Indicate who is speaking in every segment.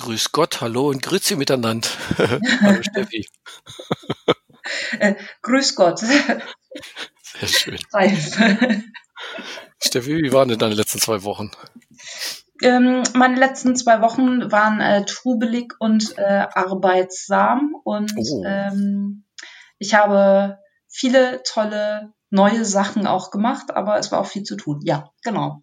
Speaker 1: grüß Gott, hallo und grüezi miteinander. hallo Steffi.
Speaker 2: Äh, grüß Gott.
Speaker 1: Sehr schön. Steffi, wie waren denn deine letzten zwei Wochen?
Speaker 2: Ähm, meine letzten zwei Wochen waren äh, trubelig und äh, arbeitsam und oh. ähm, ich habe viele tolle neue Sachen auch gemacht, aber es war auch viel zu tun. Ja, genau.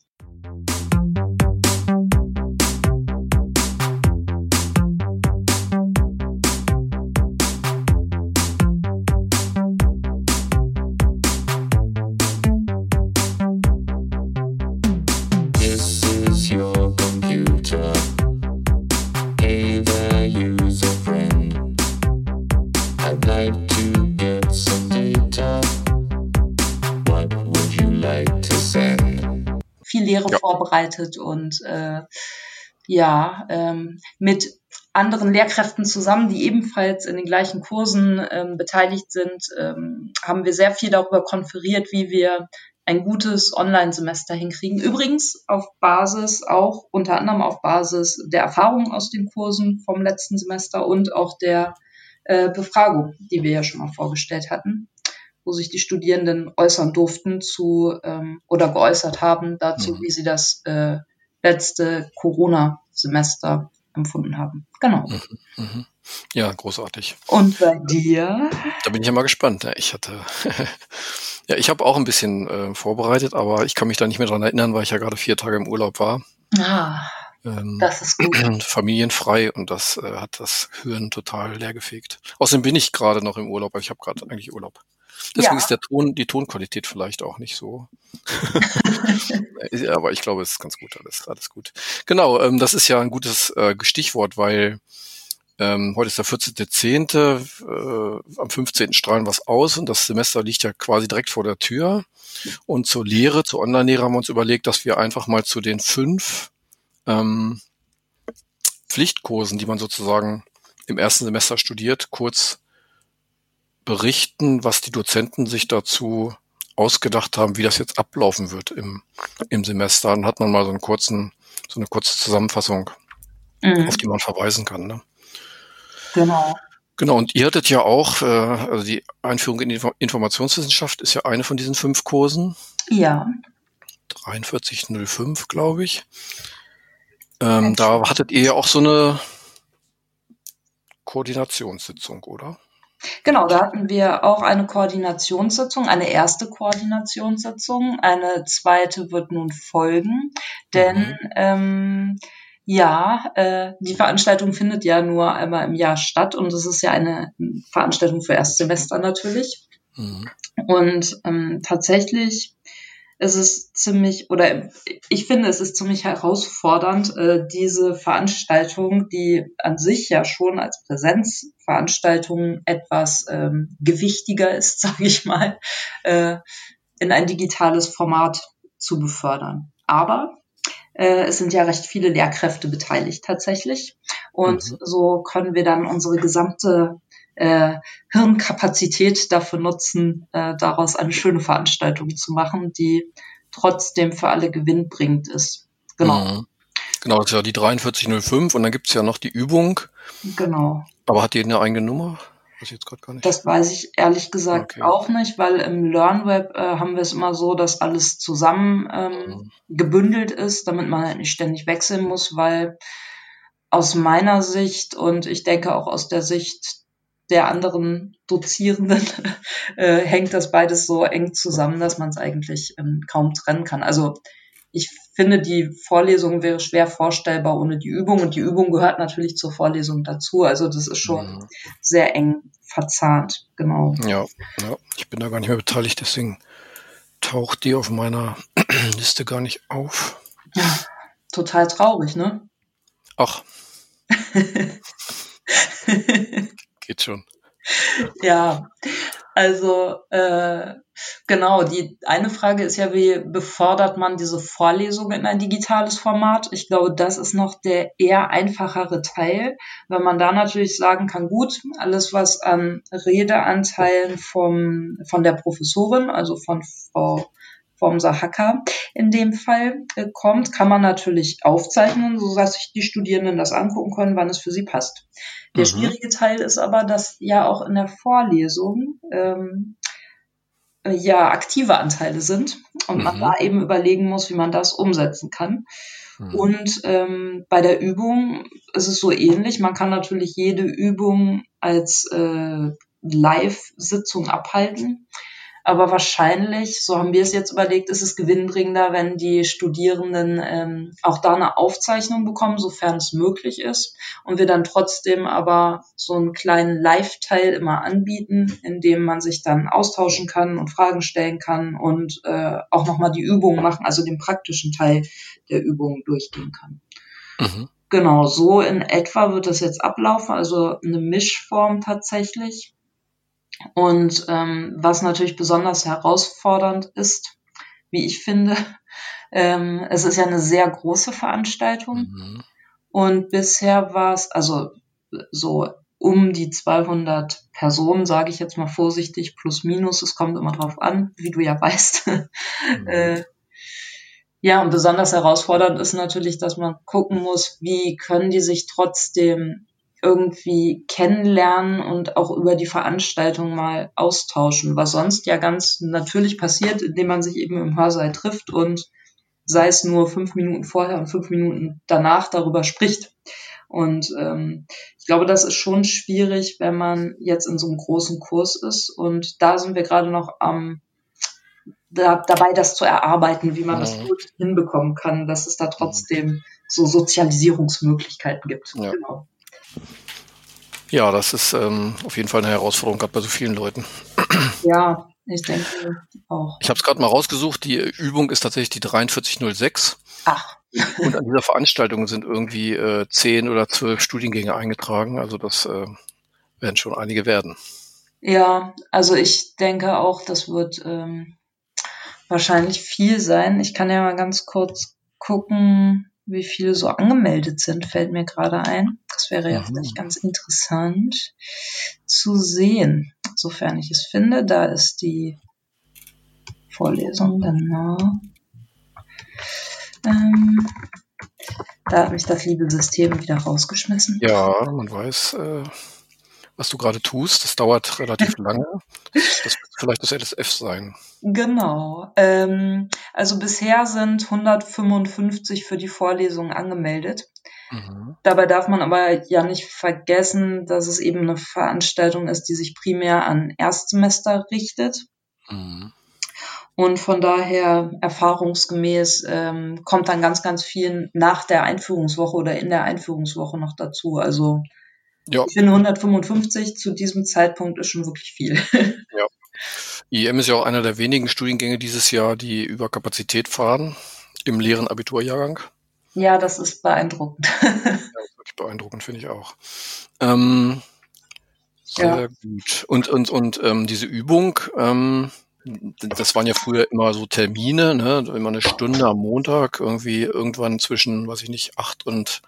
Speaker 2: Vorbereitet und äh, ja, ähm, mit anderen Lehrkräften zusammen, die ebenfalls in den gleichen Kursen ähm, beteiligt sind, ähm, haben wir sehr viel darüber konferiert, wie wir ein gutes Online-Semester hinkriegen. Übrigens auf Basis auch, unter anderem auf Basis der Erfahrungen aus den Kursen vom letzten Semester und auch der äh, Befragung, die wir ja schon mal vorgestellt hatten wo sich die Studierenden äußern durften zu ähm, oder geäußert haben dazu, mhm. wie sie das äh, letzte Corona-Semester empfunden haben. Genau. Mhm.
Speaker 1: Mhm. Ja, großartig.
Speaker 2: Und bei dir?
Speaker 1: Da bin ich ja mal gespannt. Ich hatte, ja, ich habe auch ein bisschen äh, vorbereitet, aber ich kann mich da nicht mehr dran erinnern, weil ich ja gerade vier Tage im Urlaub war.
Speaker 2: Ah, ähm, das ist gut.
Speaker 1: Familienfrei und das äh, hat das Hirn total leergefegt. Außerdem bin ich gerade noch im Urlaub, aber ich habe gerade eigentlich Urlaub. Deswegen ja. ist der Ton, die Tonqualität vielleicht auch nicht so. Aber ich glaube, es ist ganz gut, alles, alles gut. Genau, ähm, das ist ja ein gutes äh, Stichwort, weil ähm, heute ist der 14.10., äh, am 15. strahlen was aus und das Semester liegt ja quasi direkt vor der Tür. Und zur Lehre, zur Online-Lehre haben wir uns überlegt, dass wir einfach mal zu den fünf ähm, Pflichtkursen, die man sozusagen im ersten Semester studiert, kurz berichten, was die Dozenten sich dazu ausgedacht haben, wie das jetzt ablaufen wird im, im Semester. Dann hat man mal so einen kurzen, so eine kurze Zusammenfassung, mhm. auf die man verweisen kann. Ne?
Speaker 2: Genau.
Speaker 1: Genau, und ihr hattet ja auch, äh, also die Einführung in die Informationswissenschaft ist ja eine von diesen fünf Kursen.
Speaker 2: Ja.
Speaker 1: 4305, glaube ich. Ähm, da hattet ihr ja auch so eine Koordinationssitzung, oder?
Speaker 2: Genau, da hatten wir auch eine Koordinationssitzung, eine erste Koordinationssitzung, eine zweite wird nun folgen, denn mhm. ähm, ja, äh, die Veranstaltung findet ja nur einmal im Jahr statt und es ist ja eine Veranstaltung für Erstsemester natürlich. Mhm. Und ähm, tatsächlich es ist ziemlich, oder ich finde, es ist ziemlich herausfordernd, äh, diese Veranstaltung, die an sich ja schon als Präsenzveranstaltung etwas ähm, gewichtiger ist, sage ich mal, äh, in ein digitales Format zu befördern. Aber äh, es sind ja recht viele Lehrkräfte beteiligt tatsächlich. Und mhm. so können wir dann unsere gesamte äh, Hirnkapazität dafür nutzen, äh, daraus eine schöne Veranstaltung zu machen, die trotzdem für alle gewinnbringend ist.
Speaker 1: Genau. Mhm. Genau, das ist ja die 4305 und dann gibt's ja noch die Übung.
Speaker 2: Genau.
Speaker 1: Aber hat die eine eigene Nummer?
Speaker 2: Nicht. Das weiß ich ehrlich gesagt okay. auch nicht, weil im LearnWeb äh, haben wir es immer so, dass alles zusammen ähm, mhm. gebündelt ist, damit man halt nicht ständig wechseln muss, weil aus meiner Sicht und ich denke auch aus der Sicht der anderen Dozierenden äh, hängt das beides so eng zusammen, dass man es eigentlich ähm, kaum trennen kann. Also ich finde, die Vorlesung wäre schwer vorstellbar ohne die Übung und die Übung gehört natürlich zur Vorlesung dazu. Also das ist schon mhm. sehr eng verzahnt, genau.
Speaker 1: Ja, ja, ich bin da gar nicht mehr beteiligt, deswegen taucht die auf meiner Liste gar nicht auf.
Speaker 2: Ja, total traurig, ne?
Speaker 1: Ach. geht schon.
Speaker 2: Ja, also äh, genau, die eine Frage ist ja, wie befördert man diese Vorlesung in ein digitales Format? Ich glaube, das ist noch der eher einfachere Teil, wenn man da natürlich sagen kann, gut, alles was an Redeanteilen vom, von der Professorin, also von Frau Formser Hacker in dem Fall äh, kommt, kann man natürlich aufzeichnen, sodass sich die Studierenden das angucken können, wann es für sie passt. Der mhm. schwierige Teil ist aber, dass ja auch in der Vorlesung ähm, ja aktive Anteile sind und mhm. man da eben überlegen muss, wie man das umsetzen kann. Mhm. Und ähm, bei der Übung ist es so ähnlich. Man kann natürlich jede Übung als äh, Live-Sitzung abhalten. Aber wahrscheinlich, so haben wir es jetzt überlegt, ist es gewinnbringender, wenn die Studierenden ähm, auch da eine Aufzeichnung bekommen, sofern es möglich ist. Und wir dann trotzdem aber so einen kleinen Live-Teil immer anbieten, in dem man sich dann austauschen kann und Fragen stellen kann und äh, auch nochmal die Übungen machen, also den praktischen Teil der Übungen durchgehen kann. Mhm. Genau, so in etwa wird das jetzt ablaufen, also eine Mischform tatsächlich. Und ähm, was natürlich besonders herausfordernd ist, wie ich finde, ähm, es ist ja eine sehr große Veranstaltung. Mhm. Und bisher war es, also so um die 200 Personen, sage ich jetzt mal vorsichtig, plus minus, es kommt immer drauf an, wie du ja weißt. Mhm. äh, ja, und besonders herausfordernd ist natürlich, dass man gucken muss, wie können die sich trotzdem irgendwie kennenlernen und auch über die Veranstaltung mal austauschen, was sonst ja ganz natürlich passiert, indem man sich eben im Hörsaal trifft und sei es nur fünf Minuten vorher und fünf Minuten danach darüber spricht. Und ähm, ich glaube, das ist schon schwierig, wenn man jetzt in so einem großen Kurs ist. Und da sind wir gerade noch am da, dabei, das zu erarbeiten, wie man ja. das gut hinbekommen kann, dass es da trotzdem so Sozialisierungsmöglichkeiten gibt. Ja. Genau.
Speaker 1: Ja, das ist ähm, auf jeden Fall eine Herausforderung gerade bei so vielen Leuten.
Speaker 2: Ja, ich denke auch.
Speaker 1: Ich habe es gerade mal rausgesucht. Die Übung ist tatsächlich die 4306.
Speaker 2: Ach.
Speaker 1: Und an dieser Veranstaltung sind irgendwie äh, zehn oder zwölf Studiengänge eingetragen. Also das äh, werden schon einige werden.
Speaker 2: Ja, also ich denke auch, das wird ähm, wahrscheinlich viel sein. Ich kann ja mal ganz kurz gucken, wie viele so angemeldet sind, fällt mir gerade ein. Das wäre ja vielleicht ganz interessant zu sehen, sofern ich es finde. Da ist die Vorlesung danach. Ähm, da hat mich das liebe System wieder rausgeschmissen.
Speaker 1: Ja, man weiß, äh, was du gerade tust. Das dauert relativ lange. Das wird vielleicht das LSF sein.
Speaker 2: Genau. Ähm, also bisher sind 155 für die Vorlesung angemeldet. Mhm. Dabei darf man aber ja nicht vergessen, dass es eben eine Veranstaltung ist, die sich primär an Erstsemester richtet. Mhm. Und von daher erfahrungsgemäß ähm, kommt dann ganz, ganz viel nach der Einführungswoche oder in der Einführungswoche noch dazu. Also ja. ich finde 155 zu diesem Zeitpunkt ist schon wirklich viel.
Speaker 1: Ja. IEM ist ja auch einer der wenigen Studiengänge dieses Jahr, die über Kapazität fahren im leeren Abiturjahrgang.
Speaker 2: Ja, das ist beeindruckend. ja,
Speaker 1: wirklich beeindruckend, finde ich auch. Ähm, sehr ja. gut. Und, und, und ähm, diese Übung, ähm, das waren ja früher immer so Termine, ne? immer eine Stunde am Montag, irgendwie irgendwann zwischen, weiß ich nicht, acht und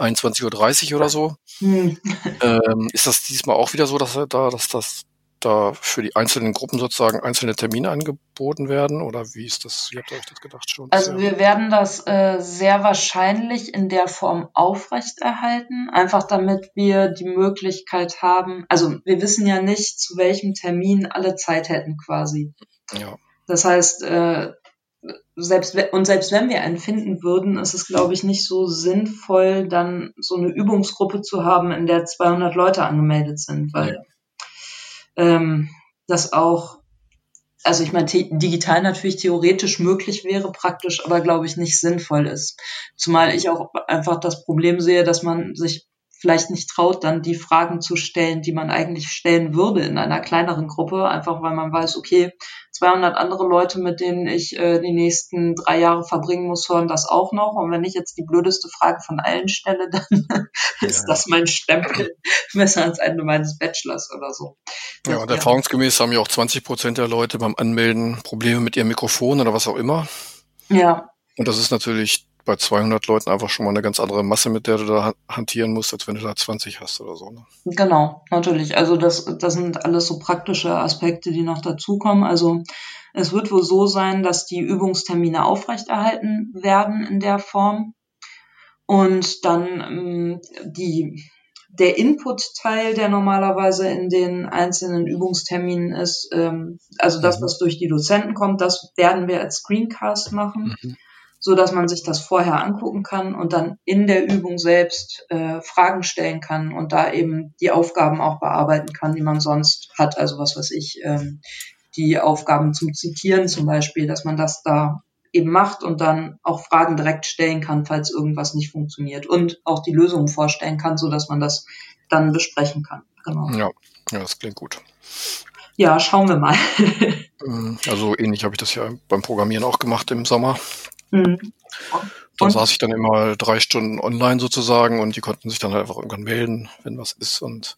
Speaker 1: 21.30 Uhr oder so. Hm. Ähm, ist das diesmal auch wieder so, dass da, dass das da für die einzelnen Gruppen sozusagen einzelne Termine angeboten werden? Oder wie ist das? Wie habt ihr euch das gedacht schon?
Speaker 2: Also wir werden das äh, sehr wahrscheinlich in der Form aufrechterhalten, einfach damit wir die Möglichkeit haben, also wir wissen ja nicht, zu welchem Termin alle Zeit hätten quasi. Ja. Das heißt, äh, selbst und selbst wenn wir einen finden würden, ist es, glaube ich, nicht so sinnvoll, dann so eine Übungsgruppe zu haben, in der 200 Leute angemeldet sind, weil ja ähm, das auch, also ich meine, digital natürlich theoretisch möglich wäre, praktisch aber glaube ich nicht sinnvoll ist. Zumal ich auch einfach das Problem sehe, dass man sich vielleicht nicht traut, dann die Fragen zu stellen, die man eigentlich stellen würde in einer kleineren Gruppe, einfach weil man weiß, okay, 200 andere Leute, mit denen ich äh, die nächsten drei Jahre verbringen muss, hören das auch noch. Und wenn ich jetzt die blödeste Frage von allen stelle, dann ist das mein Stempel besser ans Ende meines Bachelors oder so.
Speaker 1: Ja, und erfahrungsgemäß haben ja auch 20 Prozent der Leute beim Anmelden Probleme mit ihrem Mikrofon oder was auch immer.
Speaker 2: Ja.
Speaker 1: Und das ist natürlich bei 200 Leuten einfach schon mal eine ganz andere Masse, mit der du da hantieren musst, als wenn du da 20 hast oder so. Ne?
Speaker 2: Genau, natürlich. Also das, das sind alles so praktische Aspekte, die noch dazukommen. Also es wird wohl so sein, dass die Übungstermine aufrechterhalten werden in der Form und dann ähm, die der Input-Teil, der normalerweise in den einzelnen Übungsterminen ist, ähm, also das, mhm. was durch die Dozenten kommt, das werden wir als Screencast machen, mhm. So dass man sich das vorher angucken kann und dann in der Übung selbst äh, Fragen stellen kann und da eben die Aufgaben auch bearbeiten kann, die man sonst hat. Also was weiß ich, ähm, die Aufgaben zum Zitieren zum Beispiel, dass man das da eben macht und dann auch Fragen direkt stellen kann, falls irgendwas nicht funktioniert und auch die Lösungen vorstellen kann, so dass man das dann besprechen kann.
Speaker 1: Genau. Ja, ja, das klingt gut.
Speaker 2: Ja, schauen wir mal.
Speaker 1: Mm, also ähnlich habe ich das ja beim Programmieren auch gemacht im Sommer. Mhm. Dann und? saß ich dann immer drei Stunden online sozusagen und die konnten sich dann halt einfach irgendwann melden, wenn was ist und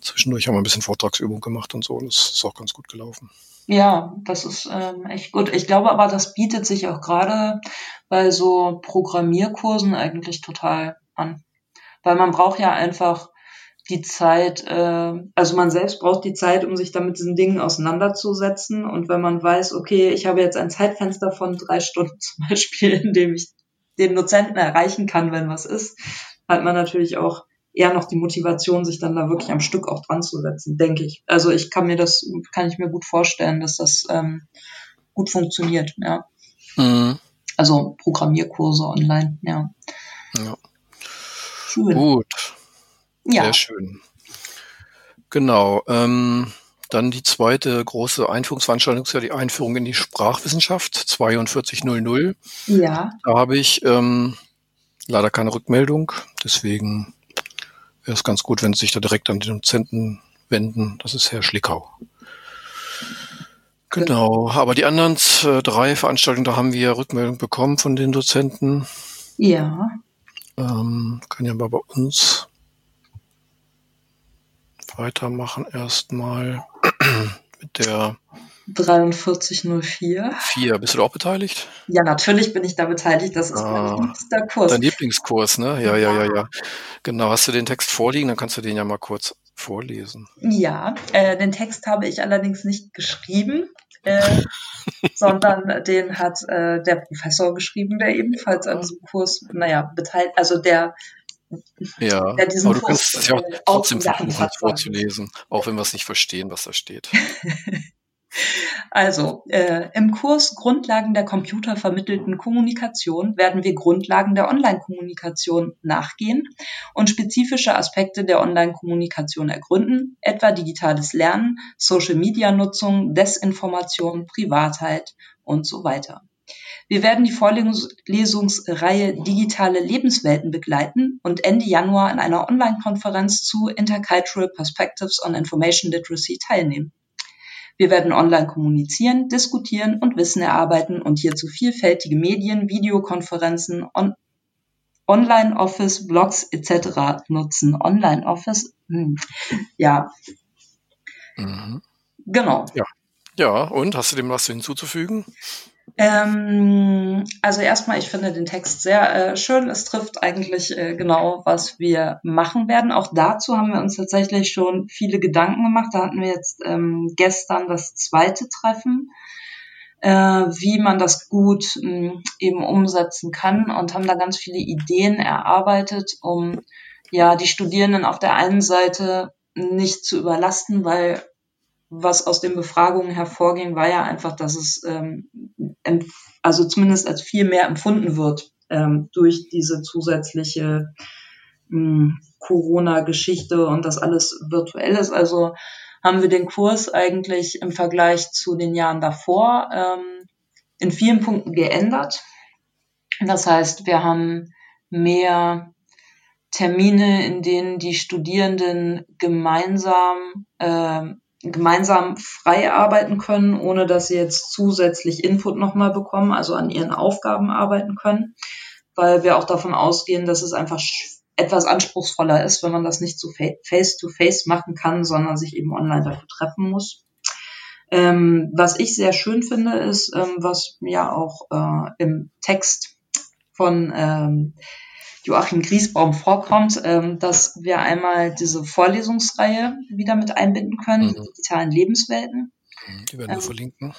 Speaker 1: zwischendurch haben wir ein bisschen Vortragsübung gemacht und so und das ist auch ganz gut gelaufen.
Speaker 2: Ja, das ist ähm, echt gut. Ich glaube aber, das bietet sich auch gerade bei so Programmierkursen eigentlich total an. Weil man braucht ja einfach die Zeit, äh, also man selbst braucht die Zeit, um sich dann mit diesen Dingen auseinanderzusetzen. Und wenn man weiß, okay, ich habe jetzt ein Zeitfenster von drei Stunden zum Beispiel, in dem ich den Dozenten erreichen kann, wenn was ist, hat man natürlich auch eher noch die Motivation, sich dann da wirklich am Stück auch dran zu setzen, denke ich. Also ich kann mir das, kann ich mir gut vorstellen, dass das ähm, gut funktioniert, ja. Mhm. Also Programmierkurse online, ja. ja.
Speaker 1: Schön. Gut. Ja. Sehr schön. Genau. Ähm, dann die zweite große Einführungsveranstaltung ist ja die Einführung in die Sprachwissenschaft 4200. Ja. Da habe ich ähm, leider keine Rückmeldung, deswegen wäre es ganz gut, wenn Sie sich da direkt an den Dozenten wenden. Das ist Herr Schlickau. Genau, aber die anderen äh, drei Veranstaltungen, da haben wir Rückmeldung bekommen von den Dozenten.
Speaker 2: Ja.
Speaker 1: Ähm, kann ja mal bei uns weitermachen erstmal mit der
Speaker 2: 4304.
Speaker 1: Vier. Bist du auch beteiligt?
Speaker 2: Ja, natürlich bin ich da beteiligt. Das ist ah, mein liebster Kurs.
Speaker 1: Dein Lieblingskurs, ne? Ja, ja, ja, ja. Genau. Hast du den Text vorliegen? Dann kannst du den ja mal kurz vorlesen.
Speaker 2: Ja, äh, den Text habe ich allerdings nicht geschrieben, äh, sondern den hat äh, der Professor geschrieben, der ebenfalls an diesem Kurs, naja, beteiligt, also der
Speaker 1: ja, diesen aber du kannst es ja auch trotzdem versuchen vorzulesen, auch wenn wir es nicht verstehen, was da steht.
Speaker 2: Also, äh, im Kurs Grundlagen der computervermittelten Kommunikation werden wir Grundlagen der Online-Kommunikation nachgehen und spezifische Aspekte der Online-Kommunikation ergründen, etwa digitales Lernen, Social-Media-Nutzung, Desinformation, Privatheit und so weiter. Wir werden die Vorlesungsreihe Digitale Lebenswelten begleiten und Ende Januar in einer Online-Konferenz zu Intercultural Perspectives on Information Literacy teilnehmen. Wir werden online kommunizieren, diskutieren und Wissen erarbeiten und hierzu vielfältige Medien, Videokonferenzen, on Online-Office, Blogs etc. nutzen. Online-Office, hm. ja.
Speaker 1: Mhm. Genau. Ja. ja, und hast du dem was hinzuzufügen?
Speaker 2: Ähm, also erstmal, ich finde den Text sehr äh, schön. Es trifft eigentlich äh, genau, was wir machen werden. Auch dazu haben wir uns tatsächlich schon viele Gedanken gemacht. Da hatten wir jetzt ähm, gestern das zweite Treffen, äh, wie man das gut mh, hm, eben umsetzen kann und haben da ganz viele Ideen erarbeitet, um ja die Studierenden auf der einen Seite nicht zu überlasten, weil was aus den Befragungen hervorging, war ja einfach, dass es ähm, also zumindest als viel mehr empfunden wird ähm, durch diese zusätzliche ähm, Corona-Geschichte und das alles virtuell ist. Also haben wir den Kurs eigentlich im Vergleich zu den Jahren davor ähm, in vielen Punkten geändert. Das heißt, wir haben mehr Termine, in denen die Studierenden gemeinsam äh, gemeinsam frei arbeiten können, ohne dass sie jetzt zusätzlich Input nochmal bekommen, also an ihren Aufgaben arbeiten können, weil wir auch davon ausgehen, dass es einfach etwas anspruchsvoller ist, wenn man das nicht so face-to-face -face machen kann, sondern sich eben online dafür treffen muss. Ähm, was ich sehr schön finde, ist, ähm, was ja auch äh, im Text von ähm, Joachim Griesbaum vorkommt, ähm, dass wir einmal diese Vorlesungsreihe wieder mit einbinden können, mhm. digitalen Lebenswelten.
Speaker 1: Mhm, die werden wir ähm, verlinken.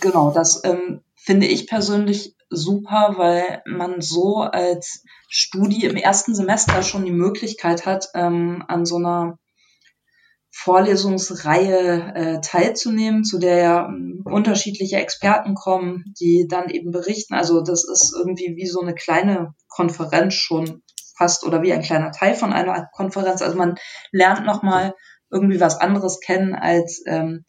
Speaker 2: Genau, das ähm, finde ich persönlich super, weil man so als Studie im ersten Semester schon die Möglichkeit hat, ähm, an so einer Vorlesungsreihe äh, teilzunehmen, zu der ja ähm, unterschiedliche Experten kommen, die dann eben berichten. Also das ist irgendwie wie so eine kleine Konferenz schon fast oder wie ein kleiner Teil von einer Konferenz. Also man lernt nochmal irgendwie was anderes kennen als, ähm,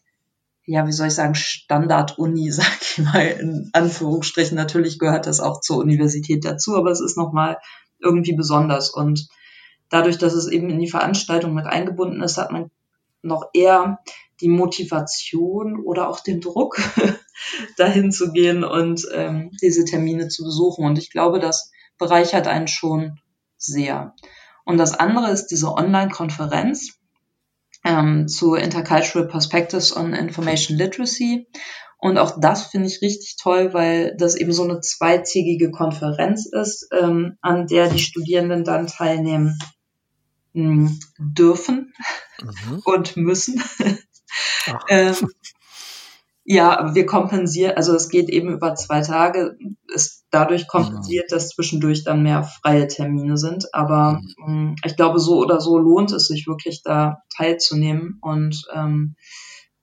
Speaker 2: ja, wie soll ich sagen, Standard-Uni, sag ich mal, in Anführungsstrichen. Natürlich gehört das auch zur Universität dazu, aber es ist nochmal irgendwie besonders. Und dadurch, dass es eben in die Veranstaltung mit eingebunden ist, hat man noch eher die Motivation oder auch den Druck, dahin zu gehen und ähm, diese Termine zu besuchen. Und ich glaube, das bereichert einen schon sehr. Und das andere ist diese Online-Konferenz ähm, zu Intercultural Perspectives on Information Literacy. Und auch das finde ich richtig toll, weil das eben so eine zweitägige Konferenz ist, ähm, an der die Studierenden dann teilnehmen dürfen mhm. und müssen. ähm, ja, wir kompensieren, also es geht eben über zwei Tage, ist dadurch kompensiert, mhm. dass zwischendurch dann mehr freie Termine sind. Aber mhm. ich glaube, so oder so lohnt es sich wirklich da teilzunehmen und ähm,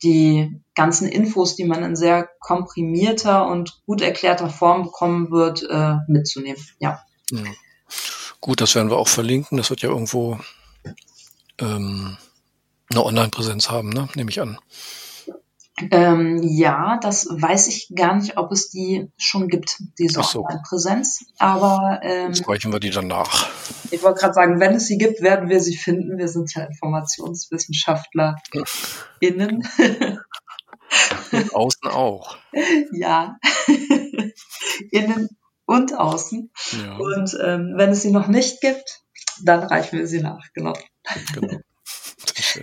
Speaker 2: die ganzen Infos, die man in sehr komprimierter und gut erklärter Form bekommen wird, äh, mitzunehmen. Ja. ja.
Speaker 1: Gut, das werden wir auch verlinken. Das wird ja irgendwo ähm, eine Online-Präsenz haben, ne? nehme ich an.
Speaker 2: Ähm, ja, das weiß ich gar nicht, ob es die schon gibt, diese so. Online-Präsenz. Aber ähm,
Speaker 1: Jetzt reichen wir die dann nach.
Speaker 2: Ich wollte gerade sagen, wenn es sie gibt, werden wir sie finden. Wir sind ja Informationswissenschaftler innen.
Speaker 1: Und außen auch.
Speaker 2: Ja. innen und außen. Ja. Und ähm, wenn es sie noch nicht gibt, dann reichen wir sie nach, genau. Genau.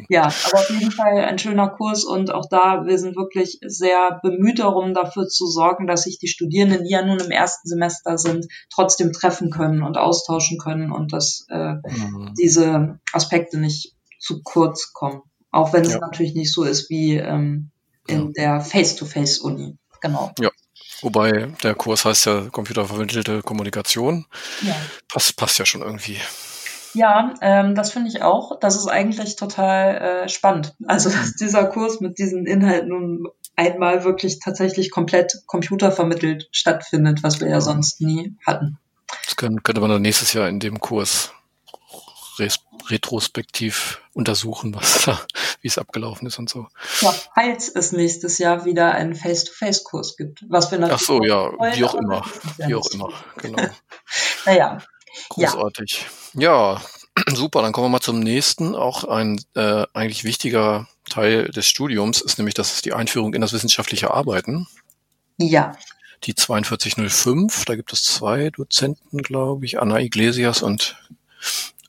Speaker 2: Ja, aber auf jeden Fall ein schöner Kurs und auch da, wir sind wirklich sehr bemüht darum, dafür zu sorgen, dass sich die Studierenden, die ja nun im ersten Semester sind, trotzdem treffen können und austauschen können und dass äh, mhm. diese Aspekte nicht zu kurz kommen. Auch wenn es ja. natürlich nicht so ist wie ähm, in ja. der Face-to-Face-Uni. Genau.
Speaker 1: Ja. Wobei der Kurs heißt ja computervermittelte Kommunikation. Ja. Passt, passt ja schon irgendwie.
Speaker 2: Ja, ähm, das finde ich auch. Das ist eigentlich total äh, spannend. Also, dass dieser Kurs mit diesen Inhalten nun einmal wirklich tatsächlich komplett computervermittelt stattfindet, was wir ja sonst nie hatten.
Speaker 1: Das können, könnte man dann nächstes Jahr in dem Kurs retrospektiv untersuchen, was da, wie es abgelaufen ist und so.
Speaker 2: Ja, falls es nächstes Jahr wieder einen Face-to-Face-Kurs gibt, was wir
Speaker 1: natürlich. Ach so, ja, wollen, wie auch immer, wie auch immer, genau.
Speaker 2: naja,
Speaker 1: Großartig. Ja. ja, super. Dann kommen wir mal zum nächsten. Auch ein äh, eigentlich wichtiger Teil des Studiums ist nämlich das ist die Einführung in das wissenschaftliche Arbeiten.
Speaker 2: Ja.
Speaker 1: Die 4205, da gibt es zwei Dozenten, glaube ich, Anna Iglesias und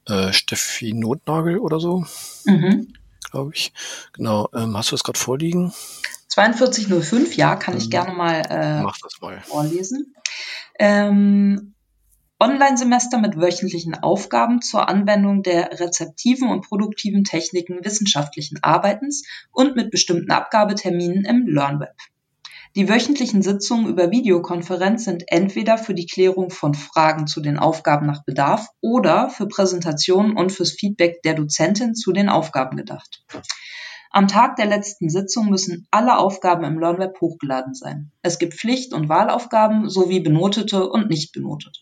Speaker 1: äh, Steffi Notnagel oder so, mhm. glaube ich. Genau, ähm, hast du das gerade vorliegen?
Speaker 2: 4205, ja, kann ich mhm. gerne mal, äh,
Speaker 1: Mach das mal.
Speaker 2: vorlesen. Ähm, Online-Semester mit wöchentlichen Aufgaben zur Anwendung der rezeptiven und produktiven Techniken wissenschaftlichen Arbeitens und mit bestimmten Abgabeterminen im LearnWeb. Die wöchentlichen Sitzungen über Videokonferenz sind entweder für die Klärung von Fragen zu den Aufgaben nach Bedarf oder für Präsentationen und fürs Feedback der Dozentin zu den Aufgaben gedacht. Am Tag der letzten Sitzung müssen alle Aufgaben im LearnWeb hochgeladen sein. Es gibt Pflicht- und Wahlaufgaben sowie benotete und nicht benotete.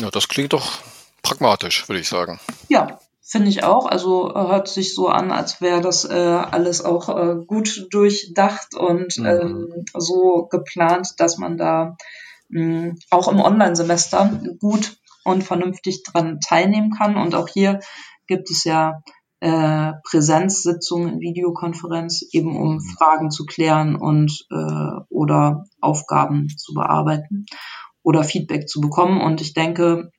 Speaker 1: Ja, das klingt doch pragmatisch, würde ich sagen.
Speaker 2: Ja, finde ich auch. Also äh, hört sich so an, als wäre das äh, alles auch äh, gut durchdacht und mhm. ähm, so geplant, dass man da mh, hm, auch im Online-Semester gut und vernünftig dran teilnehmen kann. Und auch hier gibt es ja äh, Präsenzsitzungen, Videokonferenz, eben um mhm. Fragen zu klären und äh, oder Aufgaben zu bearbeiten oder Feedback zu bekommen. Und ich denke,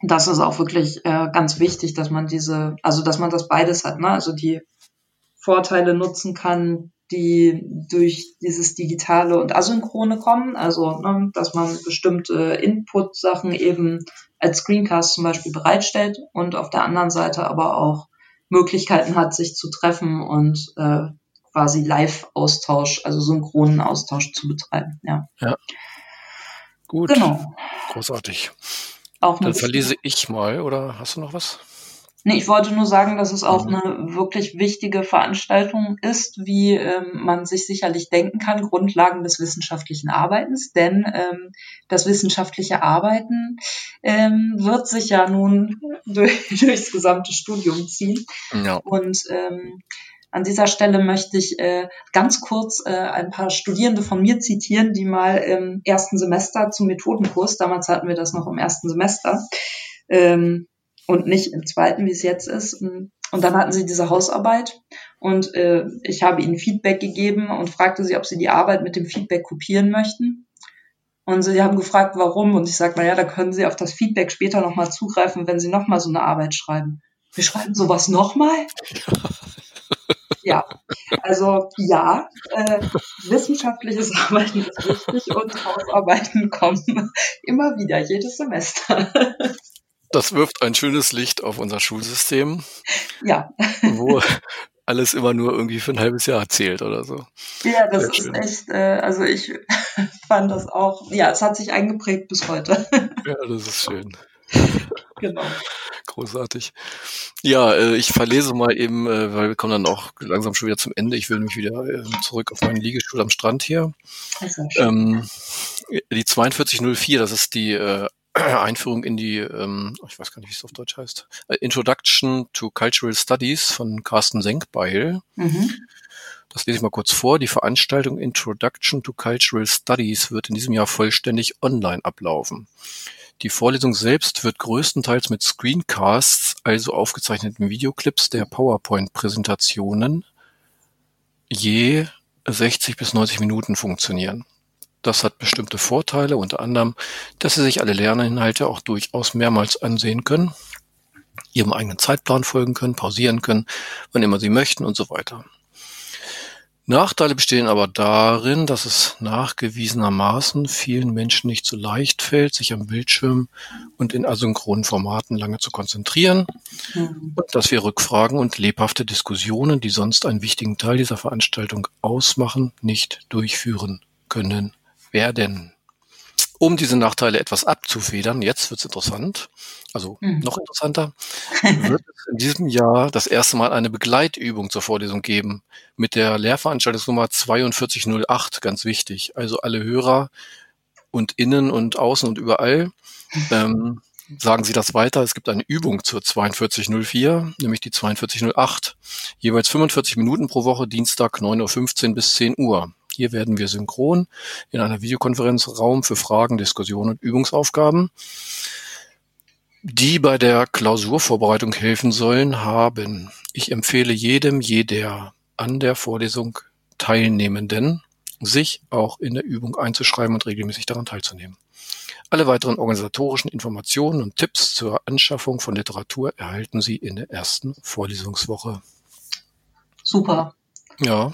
Speaker 2: das ist auch wirklich äh, ganz wichtig, dass man diese, also dass man das beides hat, ne? Also die Vorteile nutzen kann, die durch dieses Digitale und Asynchrone kommen, also ne, dass man bestimmte Input-Sachen eben als Screencast zum Beispiel bereitstellt und auf der anderen Seite aber auch Möglichkeiten hat, sich zu treffen und äh, quasi Live-Austausch, also synchronen Austausch zu betreiben. Ja.
Speaker 1: ja. Gut. Genau. Großartig. Auch Dann verlese ich mal, oder hast du noch was?
Speaker 2: Nee, ich wollte nur sagen, dass es auch mhm. eine wirklich wichtige Veranstaltung ist, wie ähm, man sich sicherlich denken kann, Grundlagen des wissenschaftlichen Arbeitens. Denn ähm, das wissenschaftliche Arbeiten ähm, wird sich ja nun durch, durchs gesamte Studium ziehen. Ja. Und ähm, an dieser Stelle möchte ich äh, ganz kurz äh, ein paar Studierende von mir zitieren, die mal im ersten Semester zum Methodenkurs, damals hatten wir das noch im ersten Semester, ähm, und nicht im zweiten, wie es jetzt ist. Und dann hatten sie diese Hausarbeit und äh, ich habe ihnen Feedback gegeben und fragte sie, ob sie die Arbeit mit dem Feedback kopieren möchten. Und sie haben gefragt, warum. Und ich sage, naja, da können sie auf das Feedback später nochmal zugreifen, wenn sie nochmal so eine Arbeit schreiben. Wir schreiben sowas nochmal? Ja, also ja, äh, wissenschaftliches Arbeiten ist wichtig und Hausarbeiten kommen immer wieder, jedes Semester.
Speaker 1: Das wirft ein schönes Licht auf unser Schulsystem.
Speaker 2: Ja.
Speaker 1: Wo alles immer nur irgendwie für ein halbes Jahr zählt oder so.
Speaker 2: Ja, das Sehr ist schön. echt, äh, also ich fand das auch, ja, es hat sich eingeprägt bis heute.
Speaker 1: Ja, das ist schön. Genau. Großartig. Ja, äh, ich verlese mal eben, äh, weil wir kommen dann auch langsam schon wieder zum Ende. Ich will mich wieder äh, zurück auf meinen Liegestuhl am Strand hier. Ähm, die 4204, das ist die äh, Einführung in die, ähm, ich weiß gar nicht, wie es auf Deutsch heißt, äh, Introduction to Cultural Studies von Carsten Senkbeil. Mhm. Das lese ich mal kurz vor. Die Veranstaltung Introduction to Cultural Studies wird in diesem Jahr vollständig online ablaufen. Die Vorlesung selbst wird größtenteils mit Screencasts, also aufgezeichneten Videoclips der PowerPoint-Präsentationen, je 60 bis 90 Minuten funktionieren. Das hat bestimmte Vorteile, unter anderem, dass Sie sich alle Lerninhalte auch durchaus mehrmals ansehen können, Ihrem eigenen Zeitplan folgen können, pausieren können, wann immer Sie möchten und so weiter. Nachteile bestehen aber darin, dass es nachgewiesenermaßen vielen Menschen nicht so leicht fällt, sich am Bildschirm und in asynchronen Formaten lange zu konzentrieren mhm. und dass wir Rückfragen und lebhafte Diskussionen, die sonst einen wichtigen Teil dieser Veranstaltung ausmachen, nicht durchführen können werden. Um diese Nachteile etwas abzufedern, jetzt wird's interessant, also mhm. noch interessanter, wird es in diesem Jahr das erste Mal eine Begleitübung zur Vorlesung geben mit der Lehrveranstaltungsnummer 4208, ganz wichtig. Also alle Hörer und innen und außen und überall. Ähm, sagen Sie das weiter. Es gibt eine Übung zur 4204, nämlich die 4208. Jeweils 45 Minuten pro Woche, Dienstag 9.15 Uhr bis 10 Uhr. Hier werden wir synchron in einer Videokonferenz Raum für Fragen, Diskussionen und Übungsaufgaben, die bei der Klausurvorbereitung helfen sollen, haben. Ich empfehle jedem, jeder an der Vorlesung Teilnehmenden, sich auch in der Übung einzuschreiben und regelmäßig daran teilzunehmen. Alle weiteren organisatorischen Informationen und Tipps zur Anschaffung von Literatur erhalten Sie in der ersten Vorlesungswoche.
Speaker 2: Super.
Speaker 1: Ja.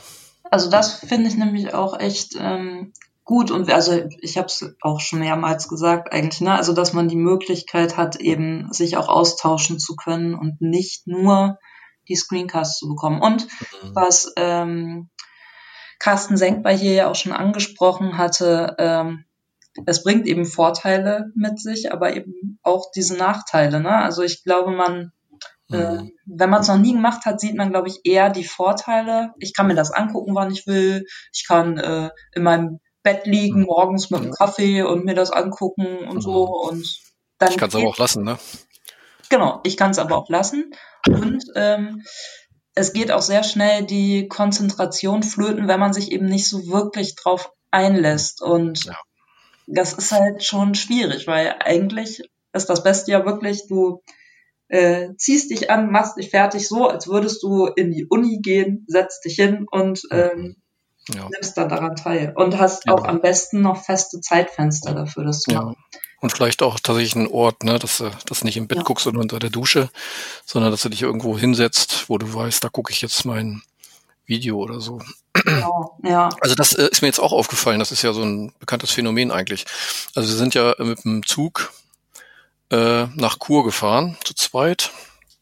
Speaker 2: Also das finde ich nämlich auch echt ähm, gut und also ich habe es auch schon mehrmals gesagt eigentlich, ne? Also dass man die Möglichkeit hat, eben sich auch austauschen zu können und nicht nur die Screencasts zu bekommen. Und mhm. was ähm, Carsten Senkbar hier ja auch schon angesprochen hatte, ähm, es bringt eben Vorteile mit sich, aber eben auch diese Nachteile. Ne? Also ich glaube, man äh, mhm. wenn man es noch nie gemacht hat, sieht man, glaube ich, eher die Vorteile. Ich kann mir das angucken, wann ich will. Ich kann äh, in meinem Bett liegen, mhm. morgens mit einem Kaffee und mir das angucken und mhm. so. Und
Speaker 1: dann ich kann es aber auch lassen, ne?
Speaker 2: Genau, ich kann es aber auch lassen. Und ähm, es geht auch sehr schnell die Konzentration flöten, wenn man sich eben nicht so wirklich drauf einlässt. Und ja. das ist halt schon schwierig, weil eigentlich ist das Beste ja wirklich, du äh, ziehst dich an, machst dich fertig, so als würdest du in die Uni gehen, setzt dich hin und ähm, ja. nimmst dann daran teil. Und hast ja. auch am besten noch feste Zeitfenster dafür, das zu machen. Ja.
Speaker 1: Und vielleicht auch tatsächlich einen Ort, ne, dass du das nicht im Bett guckst oder unter der Dusche, sondern dass du dich irgendwo hinsetzt, wo du weißt, da gucke ich jetzt mein Video oder so. Genau, ja. Also das äh, ist mir jetzt auch aufgefallen. Das ist ja so ein bekanntes Phänomen eigentlich. Also wir sind ja mit dem Zug äh, nach Chur gefahren, zu zweit.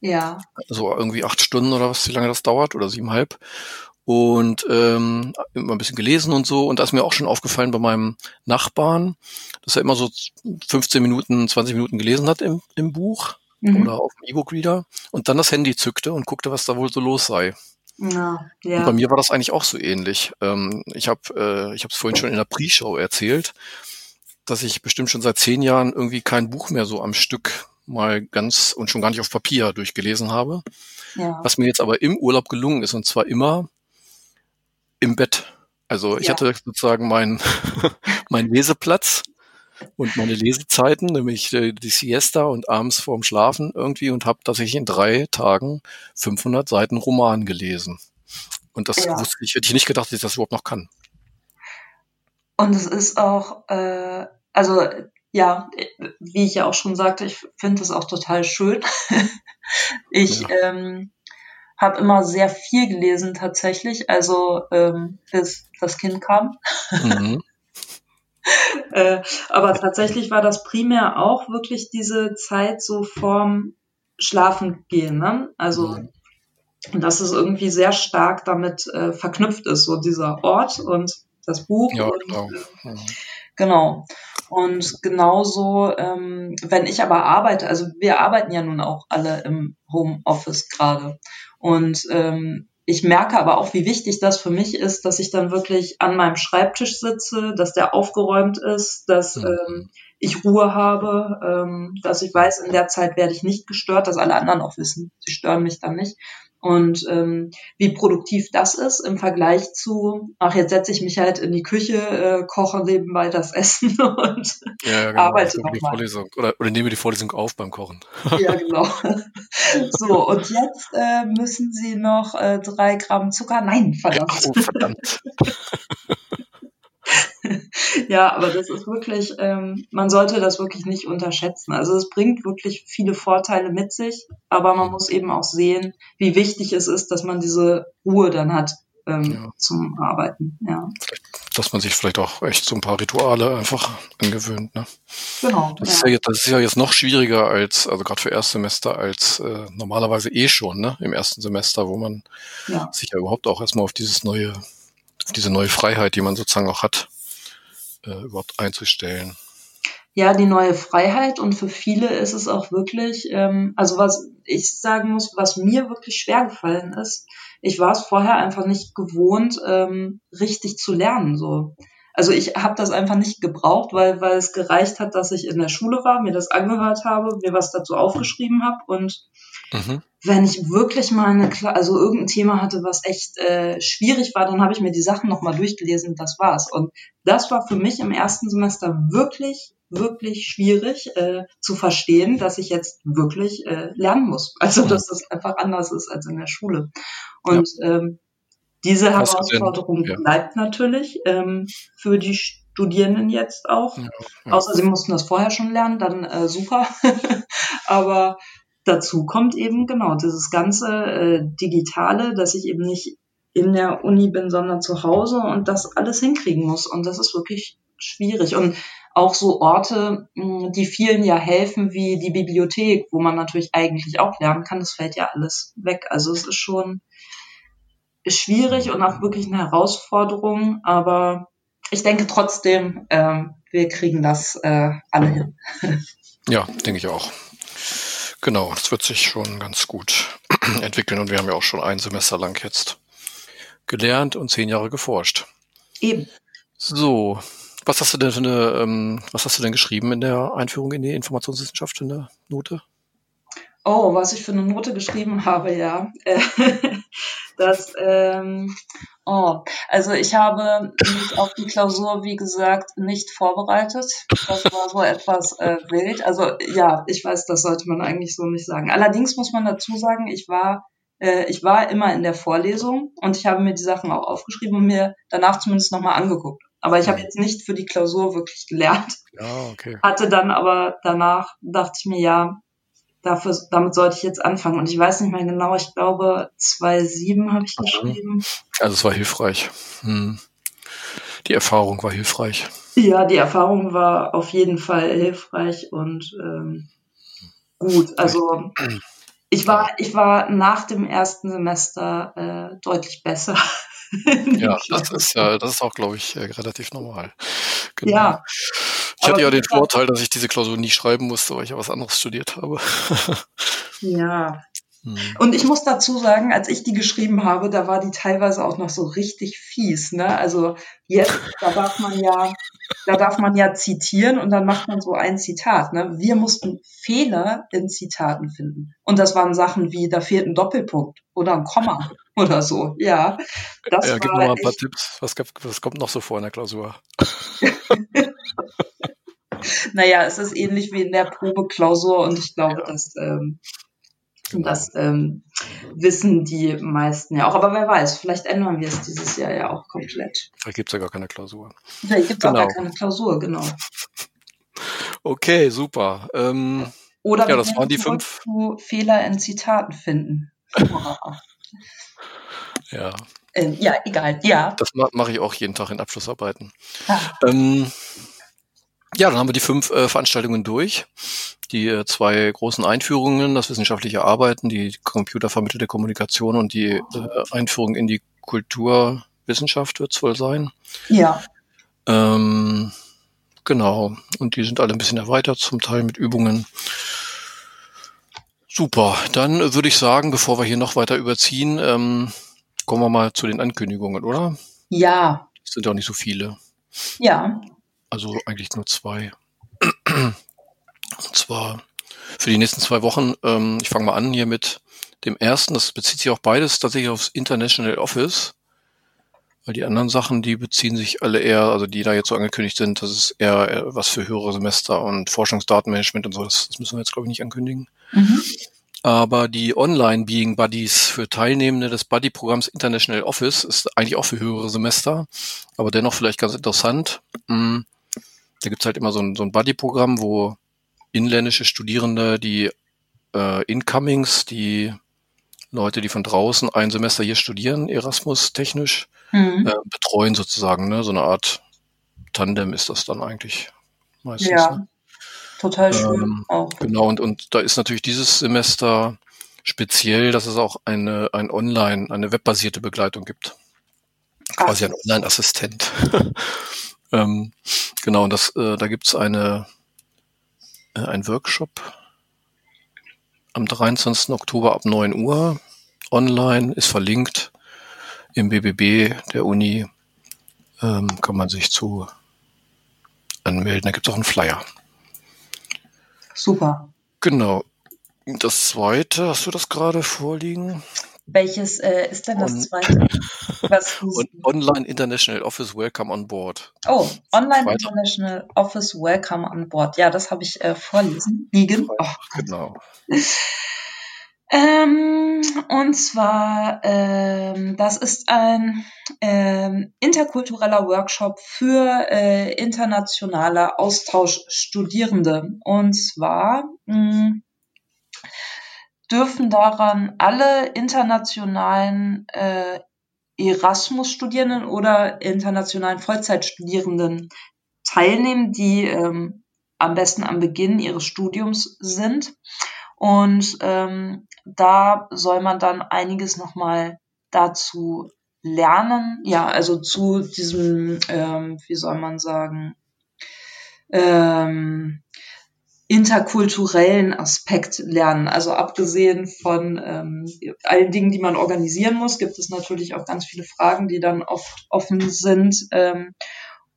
Speaker 2: Ja.
Speaker 1: So also irgendwie acht Stunden oder was, wie lange das dauert, oder siebeneinhalb. Und ähm, immer ein bisschen gelesen und so. Und da ist mir auch schon aufgefallen bei meinem Nachbarn, dass er immer so 15 Minuten, 20 Minuten gelesen hat im, im Buch mhm. oder auf dem E-Book-Reader und dann das Handy zückte und guckte, was da wohl so los sei.
Speaker 2: Ja, ja.
Speaker 1: Und bei mir war das eigentlich auch so ähnlich. Ähm, ich habe äh, ich habe es vorhin schon in der Pre-Show erzählt, dass ich bestimmt schon seit zehn Jahren irgendwie kein Buch mehr so am Stück mal ganz und schon gar nicht auf Papier durchgelesen habe. Ja. Was mir jetzt aber im Urlaub gelungen ist und zwar immer im Bett. Also ich ja. hatte sozusagen meinen mein Leseplatz und meine Lesezeiten, nämlich äh, die Siesta und abends vorm Schlafen irgendwie und habe tatsächlich in drei Tagen 500 Seiten Roman gelesen. Und das ja. wusste ich, hätte ich nicht gedacht, dass ich das überhaupt noch kann.
Speaker 2: Und es ist auch, äh, also ja, wie ich ja auch schon sagte, ich finde es auch total schön. ich ja. ähm, habe immer sehr viel gelesen tatsächlich, also ähm, bis das Kind kam. Mhm. äh, aber tatsächlich war das primär auch wirklich diese Zeit so vorm Schlafen gehen. Ne? Also mhm. dass es irgendwie sehr stark damit äh, verknüpft ist, so dieser Ort und das Buch. Ja, und, genau. Mhm. Genau. Und genauso, ähm, wenn ich aber arbeite, also wir arbeiten ja nun auch alle im Homeoffice gerade. Und ähm, ich merke aber auch, wie wichtig das für mich ist, dass ich dann wirklich an meinem Schreibtisch sitze, dass der aufgeräumt ist, dass mhm. ähm, ich Ruhe habe, ähm, dass ich weiß, in der Zeit werde ich nicht gestört, dass alle anderen auch wissen, sie stören mich dann nicht. Und ähm, wie produktiv das ist im Vergleich zu, ach, jetzt setze ich mich halt in die Küche, äh, koche nebenbei das Essen und ja, genau. arbeite nochmal.
Speaker 1: Oder, oder nehme die Vorlesung auf beim Kochen.
Speaker 2: ja, genau. so, und jetzt äh, müssen Sie noch äh, drei Gramm Zucker. Nein, verdammt. Ja, oh, verdammt. ja, aber das ist wirklich, ähm, man sollte das wirklich nicht unterschätzen. Also es bringt wirklich viele Vorteile mit sich, aber man muss eben auch sehen, wie wichtig es ist, dass man diese Ruhe dann hat ähm, ja. zum Arbeiten. Ja.
Speaker 1: Dass man sich vielleicht auch echt so ein paar Rituale einfach angewöhnt. Ne? Genau. Das, ja. Ist ja jetzt, das ist ja jetzt noch schwieriger als, also gerade für Erstsemester, als äh, normalerweise eh schon, ne? Im ersten Semester, wo man sich ja überhaupt auch erstmal auf dieses neue, auf diese neue Freiheit, die man sozusagen auch hat, äh, überhaupt einzustellen.
Speaker 2: Ja, die neue Freiheit und für viele ist es auch wirklich, ähm, also was ich sagen muss, was mir wirklich schwer gefallen ist, ich war es vorher einfach nicht gewohnt, ähm, richtig zu lernen. So. Also ich habe das einfach nicht gebraucht, weil, weil es gereicht hat, dass ich in der Schule war, mir das angehört habe, mir was dazu aufgeschrieben habe und mhm. wenn ich wirklich mal eine, also irgendein Thema hatte, was echt äh, schwierig war, dann habe ich mir die Sachen nochmal durchgelesen und das war's. Und das war für mich im ersten Semester wirklich wirklich schwierig äh, zu verstehen, dass ich jetzt wirklich äh, lernen muss. Also dass das einfach anders ist als in der Schule. Und ja. ähm, diese Herausforderung ja. bleibt natürlich ähm, für die Studierenden jetzt auch. Ja, ja. Außer sie mussten das vorher schon lernen, dann äh, super. Aber dazu kommt eben genau dieses ganze äh, Digitale, dass ich eben nicht in der Uni bin, sondern zu Hause und das alles hinkriegen muss. Und das ist wirklich schwierig. Und auch so Orte, die vielen ja helfen, wie die Bibliothek, wo man natürlich eigentlich auch lernen kann, das fällt ja alles weg. Also es ist schon schwierig und auch wirklich eine Herausforderung, aber ich denke trotzdem, äh, wir kriegen das äh, alle hin.
Speaker 1: ja, denke ich auch. Genau, das wird sich schon ganz gut entwickeln und wir haben ja auch schon ein Semester lang jetzt gelernt und zehn Jahre geforscht.
Speaker 2: Eben.
Speaker 1: So, was hast du denn für eine, ähm, was hast du denn geschrieben in der Einführung in die Informationswissenschaft in der Note?
Speaker 2: Oh, was ich für eine Note geschrieben habe, ja. das, ähm, oh, also ich habe mich auf die Klausur, wie gesagt, nicht vorbereitet. Das war so etwas äh, wild. Also ja, ich weiß, das sollte man eigentlich so nicht sagen. Allerdings muss man dazu sagen, ich war äh, ich war immer in der Vorlesung und ich habe mir die Sachen auch aufgeschrieben und mir danach zumindest nochmal angeguckt. Aber ich habe jetzt nicht für die Klausur wirklich gelernt.
Speaker 1: Ja, okay.
Speaker 2: Hatte dann aber danach, dachte ich mir, ja, dafür, damit sollte ich jetzt anfangen. Und ich weiß nicht mehr genau, ich glaube 2.7 habe ich geschrieben.
Speaker 1: Also es war hilfreich. Hm. Die Erfahrung war hilfreich.
Speaker 2: Ja, die Erfahrung war auf jeden Fall hilfreich und ähm, gut. Also ich war, ich war nach dem ersten Semester äh, deutlich besser.
Speaker 1: ja, das ist ja, das ist auch, glaube ich, äh, relativ normal.
Speaker 2: Genau. Ja.
Speaker 1: Ich hatte ja den Vorteil, dass ich diese Klausur nie schreiben musste, weil ich ja was anderes studiert habe.
Speaker 2: ja, hm. Und ich muss dazu sagen, als ich die geschrieben habe, da war die teilweise auch noch so richtig fies. Ne? Also jetzt, da darf man ja, da darf man ja zitieren und dann macht man so ein Zitat. Ne? Wir mussten Fehler in Zitaten finden. Und das waren Sachen wie, da fehlt ein Doppelpunkt oder ein Komma oder so. Ja,
Speaker 1: das ja, gib mir mal ein paar Tipps. Was, was kommt noch so vor in der Klausur?
Speaker 2: naja, es ist ähnlich wie in der Probeklausur und ich glaube, ja. dass ähm, Genau. Das ähm, wissen die meisten ja auch. Aber wer weiß, vielleicht ändern wir es dieses Jahr ja auch komplett.
Speaker 1: Vielleicht gibt es ja gar keine Klausur.
Speaker 2: Vielleicht gibt es genau. auch gar keine Klausur, genau.
Speaker 1: Okay, super. Ähm,
Speaker 2: Oder ja, das waren die fünf. Fehler in Zitaten finden.
Speaker 1: ja.
Speaker 2: Ähm, ja, egal. Ja.
Speaker 1: Das mache ich auch jeden Tag in Abschlussarbeiten. Ähm, ja, dann haben wir die fünf äh, Veranstaltungen durch. Die äh, zwei großen Einführungen, das wissenschaftliche Arbeiten, die computervermittelte Kommunikation und die äh, Einführung in die Kulturwissenschaft wird es wohl sein.
Speaker 2: Ja.
Speaker 1: Ähm, genau. Und die sind alle ein bisschen erweitert, zum Teil mit Übungen. Super. Dann würde ich sagen, bevor wir hier noch weiter überziehen, ähm, kommen wir mal zu den Ankündigungen, oder?
Speaker 2: Ja.
Speaker 1: Das sind ja auch nicht so viele.
Speaker 2: Ja.
Speaker 1: Also eigentlich nur zwei. Und zwar für die nächsten zwei Wochen. Ähm, ich fange mal an hier mit dem ersten. Das bezieht sich auch beides tatsächlich aufs International Office. Weil die anderen Sachen, die beziehen sich alle eher, also die da jetzt so angekündigt sind, das ist eher was für höhere Semester und Forschungsdatenmanagement und so. Das, das müssen wir jetzt, glaube ich, nicht ankündigen. Mhm. Aber die Online-Being Buddies für Teilnehmende des Buddy-Programms International Office ist eigentlich auch für höhere Semester, aber dennoch vielleicht ganz interessant. Hm. Da gibt's halt immer so ein, so ein Buddy-Programm, wo inländische Studierende, die äh, Incomings, die Leute, die von draußen ein Semester hier studieren, Erasmus technisch, mhm. äh, betreuen sozusagen. Ne? So eine Art Tandem ist das dann eigentlich meistens. Ja, ne?
Speaker 2: total schön ähm, auch.
Speaker 1: Genau, und, und da ist natürlich dieses Semester speziell, dass es auch eine, ein Online, eine webbasierte Begleitung gibt. Quasi ein Online-Assistent. Ähm, genau, und das, äh, da gibt's eine, äh, ein Workshop am 23. Oktober ab 9 Uhr online, ist verlinkt im BBB der Uni, ähm, kann man sich zu anmelden. Da gibt's auch einen Flyer.
Speaker 2: Super.
Speaker 1: Genau. Das zweite, hast du das gerade vorliegen?
Speaker 2: Welches äh, ist denn das On zweite?
Speaker 1: Was Online International Office Welcome on Board.
Speaker 2: Oh, Online Weiter. International Office Welcome on Board. Ja, das habe ich äh, vorlesen. Liegen. Oh,
Speaker 1: genau.
Speaker 2: Ähm, und zwar, ähm, das ist ein ähm, interkultureller Workshop für äh, internationale Austauschstudierende. Und zwar mh, hm, dürfen daran alle internationalen äh, Erasmus-Studierenden oder internationalen Vollzeitstudierenden teilnehmen, die ähm, am besten am Beginn ihres Studiums sind. Und ähm, da soll man dann einiges nochmal dazu lernen. Ja, also zu diesem, ähm, wie soll man sagen, ähm, interkulturellen Aspekt lernen. Also abgesehen von ähm, allen Dingen, die man organisieren muss, gibt es natürlich auch ganz viele Fragen, die dann oft offen sind ähm,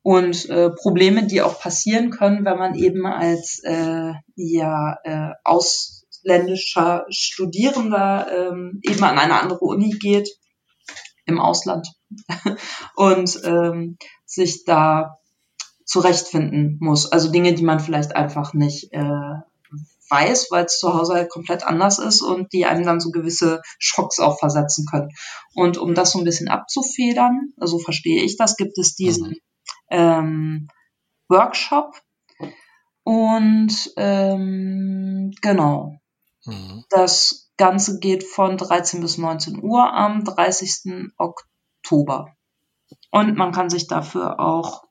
Speaker 2: und äh, Probleme, die auch passieren können, wenn man eben als äh, ja äh, ausländischer Studierender ähm, eben an eine andere Uni geht im Ausland und ähm, sich da zurechtfinden muss. Also Dinge, die man vielleicht einfach nicht äh, weiß, weil es zu Hause halt komplett anders ist und die einem dann so gewisse Schocks auch versetzen können. Und um das so ein bisschen abzufedern, also verstehe ich das, gibt es diesen mhm. ähm, Workshop. Und ähm, genau, Mhm. Das Ganze geht von 13 bis 19 Uhr am 30. Oktober. Und man kann sich dafür auch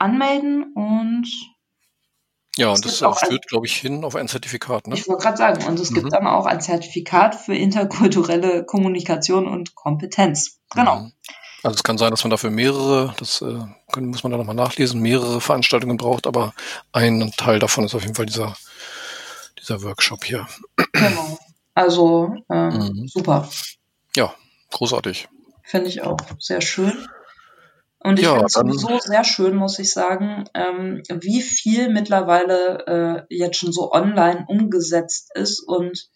Speaker 2: anmelden und
Speaker 1: ja, und das auch führt, glaube ich, hin auf ein Zertifikat. Ne?
Speaker 2: Ich wollte gerade sagen, und es mhm. gibt dann auch ein Zertifikat für interkulturelle Kommunikation und Kompetenz. Genau. Mhm.
Speaker 1: Also es kann sein, dass man dafür mehrere, das äh, muss man dann nochmal nachlesen, mehrere Veranstaltungen braucht, aber ein Teil davon ist auf jeden Fall dieser, dieser Workshop hier.
Speaker 2: Genau. Also äh, mhm. super.
Speaker 1: Ja, großartig.
Speaker 2: Finde ich auch sehr schön. Und ich ja, finde es sowieso sehr schön, muss ich sagen, ähm, wie viel mittlerweile äh, jetzt schon so online umgesetzt ist und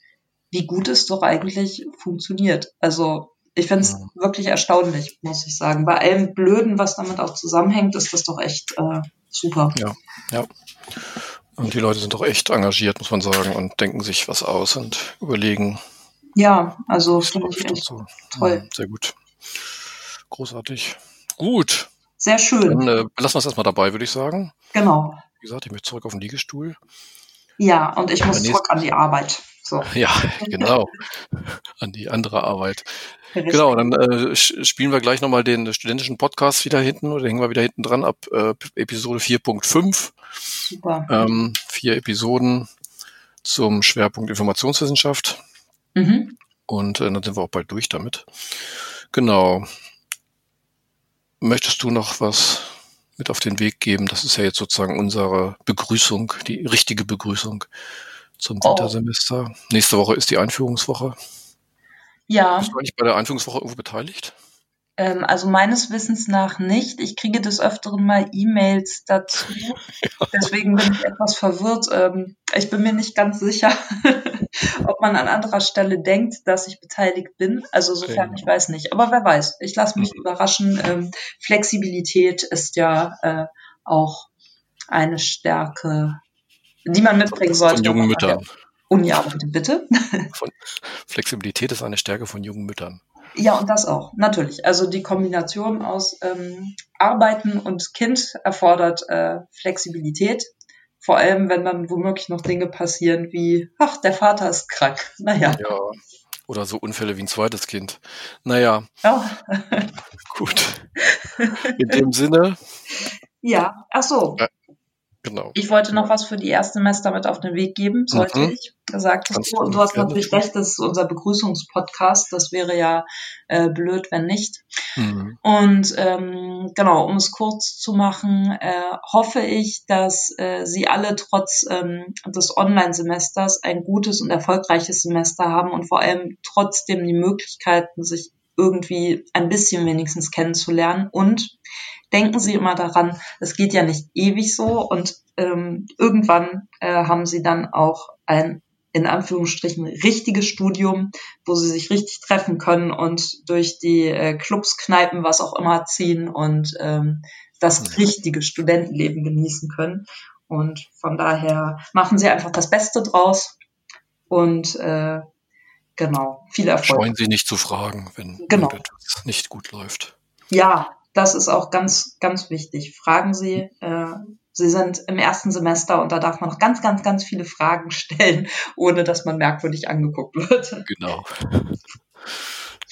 Speaker 2: wie gut es doch eigentlich funktioniert. Also ich finde es ja. wirklich erstaunlich, muss ich sagen. Bei allem Blöden, was damit auch zusammenhängt, ist das doch echt äh, super.
Speaker 1: Ja, ja. Und die Leute sind doch echt engagiert, muss man sagen, und denken sich was aus und überlegen.
Speaker 2: Ja, also finde ich echt so. toll.
Speaker 1: Ja, sehr gut. Großartig. Gut.
Speaker 2: Sehr schön.
Speaker 1: Dann äh, lassen wir es erstmal dabei, würde ich sagen.
Speaker 2: Genau.
Speaker 1: Wie gesagt, ich möchte zurück auf den Liegestuhl.
Speaker 2: Ja, und ich muss zurück an die Arbeit. So.
Speaker 1: Ja, genau. an die andere Arbeit. Richtig. Genau, dann äh, spielen wir gleich nochmal den studentischen Podcast wieder hinten oder hängen wir wieder hinten dran ab äh, Episode 4.5. Super. Ähm, vier Episoden zum Schwerpunkt Informationswissenschaft. Mhm. Und äh, dann sind wir auch bald durch damit. Genau. Möchtest du noch was mit auf den Weg geben? Das ist ja jetzt sozusagen unsere Begrüßung, die richtige Begrüßung zum oh. Wintersemester. Nächste Woche ist die Einführungswoche.
Speaker 2: Ja.
Speaker 1: Bist du eigentlich bei der Einführungswoche irgendwo beteiligt?
Speaker 2: Ähm, also meines Wissens nach nicht. Ich kriege des Öfteren mal E-Mails dazu. Ja. Deswegen bin ich etwas verwirrt. Ähm, ich bin mir nicht ganz sicher, ob man an anderer Stelle denkt, dass ich beteiligt bin. Also sofern okay. ich weiß nicht. Aber wer weiß. Ich lasse mich mhm. überraschen. Ähm, Flexibilität ist ja äh, auch eine Stärke, die man mitbringen sollte.
Speaker 1: Von jungen Müttern.
Speaker 2: Uni arbeitet, bitte.
Speaker 1: Von Flexibilität ist eine Stärke von jungen Müttern.
Speaker 2: Ja, und das auch, natürlich. Also die Kombination aus ähm, Arbeiten und Kind erfordert äh, Flexibilität. Vor allem, wenn dann womöglich noch Dinge passieren wie, ach, der Vater ist krank. Naja.
Speaker 1: Ja, oder so Unfälle wie ein zweites Kind. Naja.
Speaker 2: Ja.
Speaker 1: Gut. In dem Sinne.
Speaker 2: Ja, ach so.
Speaker 1: Genau.
Speaker 2: Ich wollte noch was für die Erstsemester mit auf den Weg geben, sollte mhm. ich gesagt hast. Du, du hast natürlich recht, das ist unser Begrüßungspodcast. Das wäre ja äh, blöd, wenn nicht. Mhm. Und ähm, genau, um es kurz zu machen, äh, hoffe ich, dass äh, Sie alle trotz ähm, des Online-Semesters ein gutes und erfolgreiches Semester haben und vor allem trotzdem die Möglichkeiten, sich irgendwie ein bisschen wenigstens kennenzulernen. Und denken Sie immer daran, es geht ja nicht ewig so. Und ähm, irgendwann äh, haben Sie dann auch ein in Anführungsstrichen richtiges Studium, wo sie sich richtig treffen können und durch die äh, Clubs, Kneipen, was auch immer ziehen und ähm, das richtige Studentenleben genießen können. Und von daher machen sie einfach das Beste draus und äh, genau, viel Erfolg.
Speaker 1: Scheuen Sie nicht zu fragen, wenn
Speaker 2: genau.
Speaker 1: etwas nicht gut läuft.
Speaker 2: Ja, das ist auch ganz, ganz wichtig. Fragen Sie. Äh, Sie sind im ersten Semester und da darf man noch ganz, ganz, ganz viele Fragen stellen, ohne dass man merkwürdig angeguckt wird.
Speaker 1: Genau.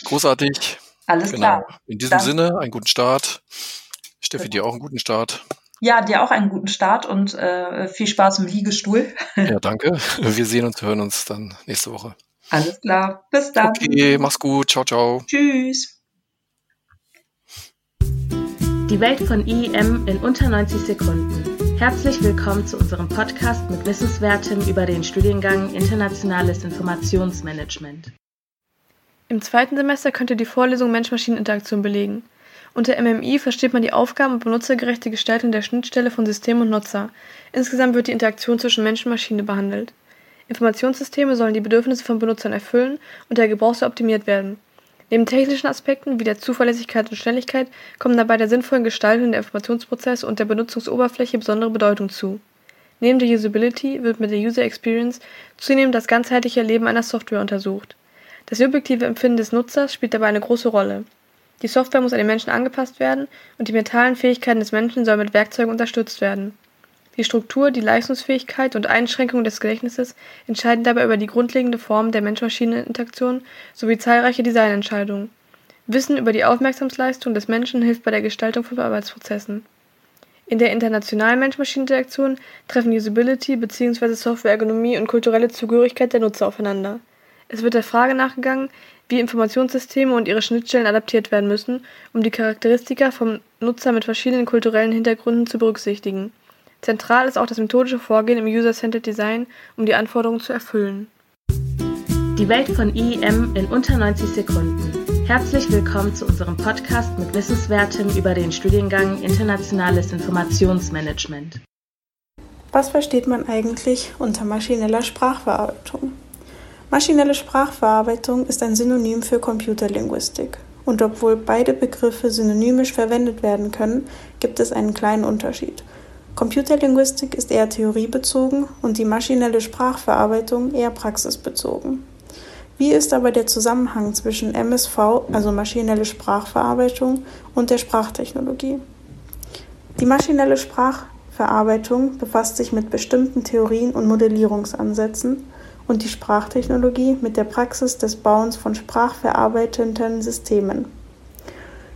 Speaker 1: Großartig.
Speaker 2: Alles genau. klar.
Speaker 1: In diesem Dann, Sinne, einen guten Start. Steffi, dir auch einen guten Start.
Speaker 2: Ja, dir auch einen guten Start und äh, viel Spaß im Liegestuhl.
Speaker 1: Ja, danke. Wir sehen uns, hören uns dann nächste Woche.
Speaker 2: Alles klar. Bis dann.
Speaker 1: Okay, mach's gut. Ciao, ciao.
Speaker 2: Tschüss.
Speaker 3: Die Welt von IEM in unter 90 Sekunden. Herzlich willkommen zu unserem Podcast mit Wissenswertem über den Studiengang Internationales Informationsmanagement.
Speaker 4: Im zweiten Semester könnt ihr die Vorlesung Mensch-Maschinen-Interaktion belegen. Unter MMI versteht man die Aufgaben und benutzergerechte Gestaltung der Schnittstelle von System und Nutzer. Insgesamt wird die Interaktion zwischen Mensch und Maschine behandelt. Informationssysteme sollen die Bedürfnisse von Benutzern erfüllen und der Gebrauch soll optimiert werden. Neben technischen Aspekten wie der Zuverlässigkeit und Schnelligkeit kommen dabei der sinnvollen Gestaltung der Informationsprozesse und der Benutzungsoberfläche besondere Bedeutung zu. Neben der Usability wird mit der User Experience zunehmend das ganzheitliche Erleben einer Software untersucht. Das subjektive Empfinden des Nutzers spielt dabei eine große Rolle. Die Software muss an den Menschen angepasst werden und die mentalen Fähigkeiten des Menschen sollen mit Werkzeugen unterstützt werden. Die Struktur, die Leistungsfähigkeit und Einschränkung des Gedächtnisses entscheiden dabei über die grundlegende Form der Mensch-Maschine-Interaktion sowie zahlreiche Designentscheidungen. Wissen über die Aufmerksamkeitsleistung des Menschen hilft bei der Gestaltung von Arbeitsprozessen. In der internationalen Mensch-Maschine-Interaktion treffen Usability bzw. Software-Ergonomie und kulturelle Zugehörigkeit der Nutzer aufeinander. Es wird der Frage nachgegangen, wie Informationssysteme und ihre Schnittstellen adaptiert werden müssen, um die Charakteristika vom Nutzer mit verschiedenen kulturellen Hintergründen zu berücksichtigen. Zentral ist auch das methodische Vorgehen im User-Centered Design, um die Anforderungen zu erfüllen.
Speaker 3: Die Welt von IEM in unter 90 Sekunden. Herzlich willkommen zu unserem Podcast mit Wissenswertem über den Studiengang Internationales Informationsmanagement.
Speaker 5: Was versteht man eigentlich unter maschineller Sprachverarbeitung? Maschinelle Sprachverarbeitung ist ein Synonym für Computerlinguistik. Und obwohl beide Begriffe synonymisch verwendet werden können, gibt es einen kleinen Unterschied. Computerlinguistik ist eher theoriebezogen und die maschinelle Sprachverarbeitung eher praxisbezogen. Wie ist aber der Zusammenhang zwischen MSV, also maschinelle Sprachverarbeitung, und der Sprachtechnologie? Die maschinelle Sprachverarbeitung befasst sich mit bestimmten Theorien und Modellierungsansätzen und die Sprachtechnologie mit der Praxis des Bauens von sprachverarbeitenden Systemen.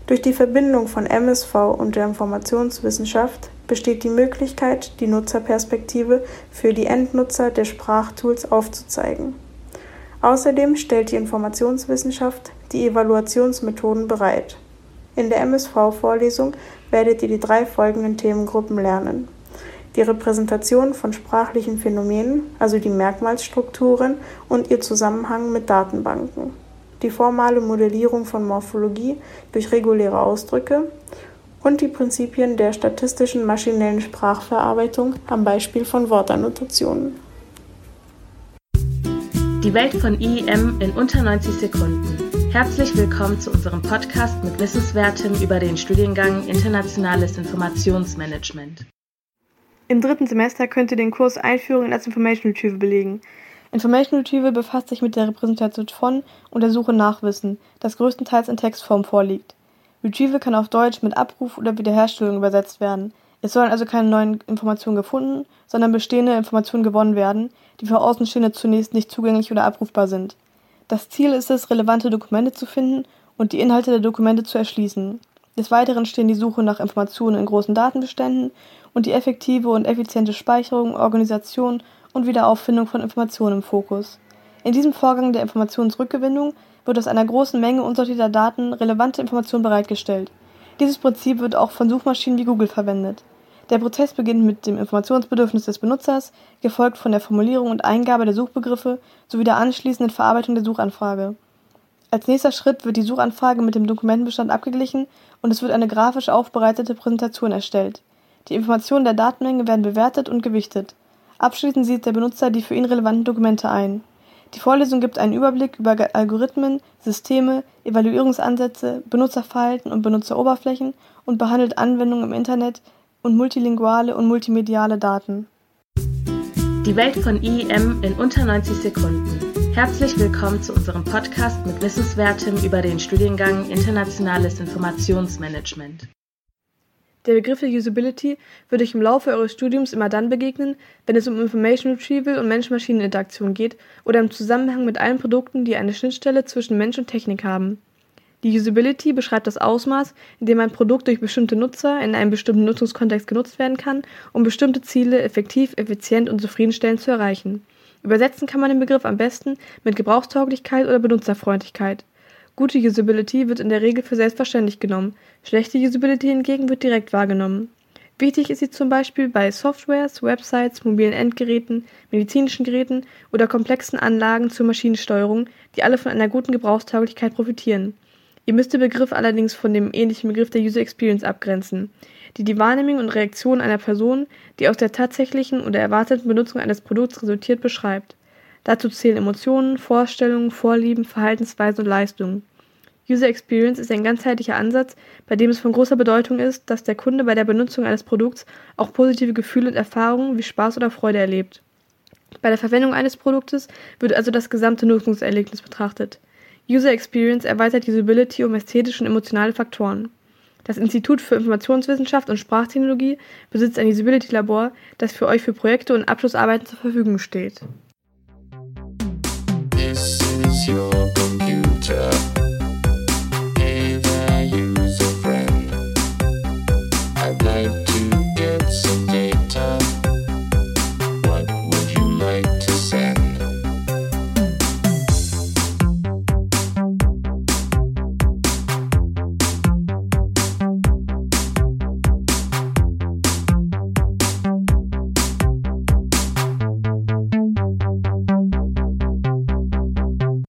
Speaker 5: Durch die Verbindung von MSV und der Informationswissenschaft besteht die Möglichkeit, die Nutzerperspektive für die Endnutzer der Sprachtools aufzuzeigen. Außerdem stellt die Informationswissenschaft die Evaluationsmethoden bereit. In der MSV-Vorlesung werdet ihr die drei folgenden Themengruppen lernen. Die Repräsentation von sprachlichen Phänomenen, also die Merkmalsstrukturen und ihr Zusammenhang mit Datenbanken. Die formale Modellierung von Morphologie durch reguläre Ausdrücke und die Prinzipien der statistischen maschinellen Sprachverarbeitung am Beispiel von Wortannotationen.
Speaker 3: Die Welt von IEM in unter 90 Sekunden. Herzlich willkommen zu unserem Podcast mit Wissenswertem über den Studiengang Internationales Informationsmanagement.
Speaker 4: Im dritten Semester könnt ihr den Kurs Einführung in das Information Retrieval belegen. Information Retrieval befasst sich mit der Repräsentation von und der Suche nach Wissen, das größtenteils in Textform vorliegt. Retrieval kann auf Deutsch mit Abruf oder Wiederherstellung übersetzt werden. Es sollen also keine neuen Informationen gefunden, sondern bestehende Informationen gewonnen werden, die für Außenstehende zunächst nicht zugänglich oder abrufbar sind. Das Ziel ist es, relevante Dokumente zu finden und die Inhalte der Dokumente zu erschließen. Des Weiteren stehen die Suche nach Informationen in großen Datenbeständen und die effektive und effiziente Speicherung, Organisation und Wiederauffindung von Informationen im Fokus. In diesem Vorgang der Informationsrückgewinnung wird aus einer großen Menge unsortierter Daten relevante Informationen bereitgestellt. Dieses Prinzip wird auch von Suchmaschinen wie Google verwendet. Der Prozess beginnt mit dem Informationsbedürfnis des Benutzers, gefolgt von der Formulierung und Eingabe der Suchbegriffe sowie der anschließenden Verarbeitung der Suchanfrage. Als nächster Schritt wird die Suchanfrage mit dem Dokumentenbestand abgeglichen und es wird eine grafisch aufbereitete Präsentation erstellt. Die Informationen der Datenmenge werden bewertet und gewichtet. Abschließend sieht der Benutzer die für ihn relevanten Dokumente ein. Die Vorlesung gibt einen Überblick über Algorithmen, Systeme, Evaluierungsansätze, Benutzerverhalten und Benutzeroberflächen und behandelt Anwendungen im Internet, und multilinguale und multimediale Daten.
Speaker 3: Die Welt von IEM in unter 90 Sekunden. Herzlich willkommen zu unserem Podcast mit Wissenswertem über den Studiengang Internationales Informationsmanagement.
Speaker 4: Der Begriff der Usability wird euch im Laufe eures Studiums immer dann begegnen, wenn es um Information Retrieval und Mensch-Maschinen-Interaktion geht oder im Zusammenhang mit allen Produkten, die eine Schnittstelle zwischen Mensch und Technik haben. Die Usability beschreibt das Ausmaß, in dem ein Produkt durch bestimmte Nutzer in einem bestimmten Nutzungskontext genutzt werden kann, um bestimmte Ziele effektiv, effizient und zufriedenstellend zu erreichen. Übersetzen kann man den Begriff am besten mit Gebrauchstauglichkeit oder Benutzerfreundlichkeit. Gute Usability wird in der Regel für selbstverständlich genommen, schlechte Usability hingegen wird direkt wahrgenommen. Wichtig ist sie zum Beispiel bei Softwares, Websites, mobilen Endgeräten, medizinischen Geräten oder komplexen Anlagen zur Maschinensteuerung, die alle von einer guten Gebrauchstauglichkeit profitieren. Ihr müsst den Begriff allerdings von dem ähnlichen Begriff der User Experience abgrenzen, die die Wahrnehmung und Reaktion einer Person, die aus der tatsächlichen oder erwarteten Benutzung eines Produkts resultiert, beschreibt. Dazu zählen Emotionen, Vorstellungen, Vorlieben, Verhaltensweisen und Leistungen. User Experience ist ein ganzheitlicher Ansatz, bei dem es von großer Bedeutung ist, dass der Kunde bei der Benutzung eines Produkts auch positive Gefühle und Erfahrungen wie Spaß oder Freude erlebt. Bei der Verwendung eines Produktes wird also das gesamte Nutzungserlebnis betrachtet. User Experience erweitert Usability um ästhetische und emotionale Faktoren. Das Institut für Informationswissenschaft und Sprachtechnologie besitzt ein Usability-Labor, das für euch für Projekte und Abschlussarbeiten zur Verfügung steht. This is your computer.